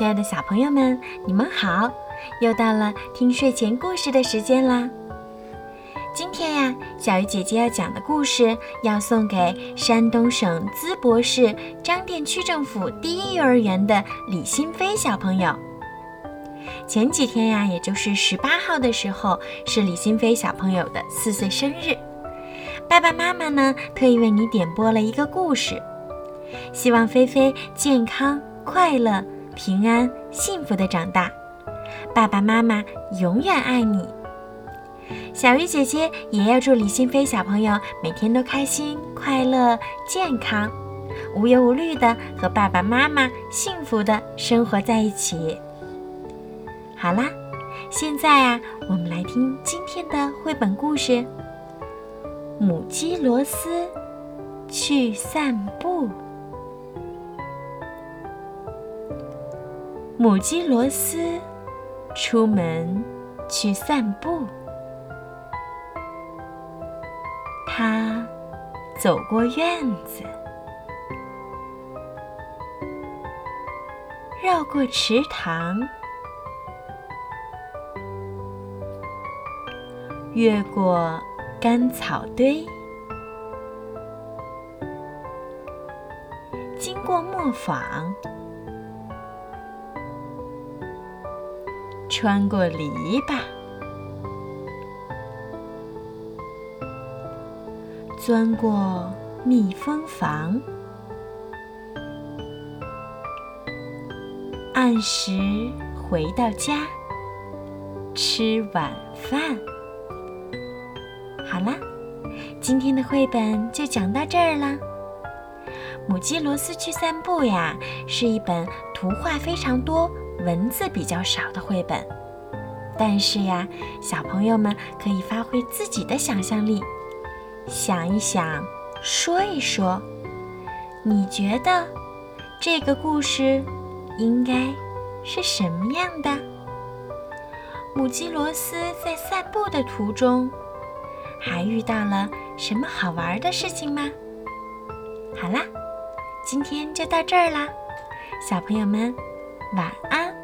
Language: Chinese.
亲爱的小朋友们，你们好！又到了听睡前故事的时间啦。今天呀，小鱼姐姐要讲的故事要送给山东省淄博市张店区政府第一幼儿园的李新飞小朋友。前几天呀，也就是十八号的时候，是李新飞小朋友的四岁生日。爸爸妈妈呢，特意为你点播了一个故事，希望菲菲健康、快乐、平安、幸福的长大。爸爸妈妈永远爱你。小鱼姐姐也要祝李新飞小朋友每天都开心、快乐、健康，无忧无虑的和爸爸妈妈幸福的生活在一起。好啦，现在啊，我们来听今天的绘本故事《母鸡罗斯去散步》。母鸡罗斯出门去散步。它走过院子，绕过池塘，越过干草堆，经过磨坊，穿过篱笆。钻过蜜蜂房，按时回到家，吃晚饭。好啦，今天的绘本就讲到这儿啦。母鸡罗斯去散步呀，是一本图画非常多、文字比较少的绘本。但是呀，小朋友们可以发挥自己的想象力。想一想，说一说，你觉得这个故事应该是什么样的？母鸡罗斯在散步的途中，还遇到了什么好玩的事情吗？好啦，今天就到这儿啦，小朋友们，晚安。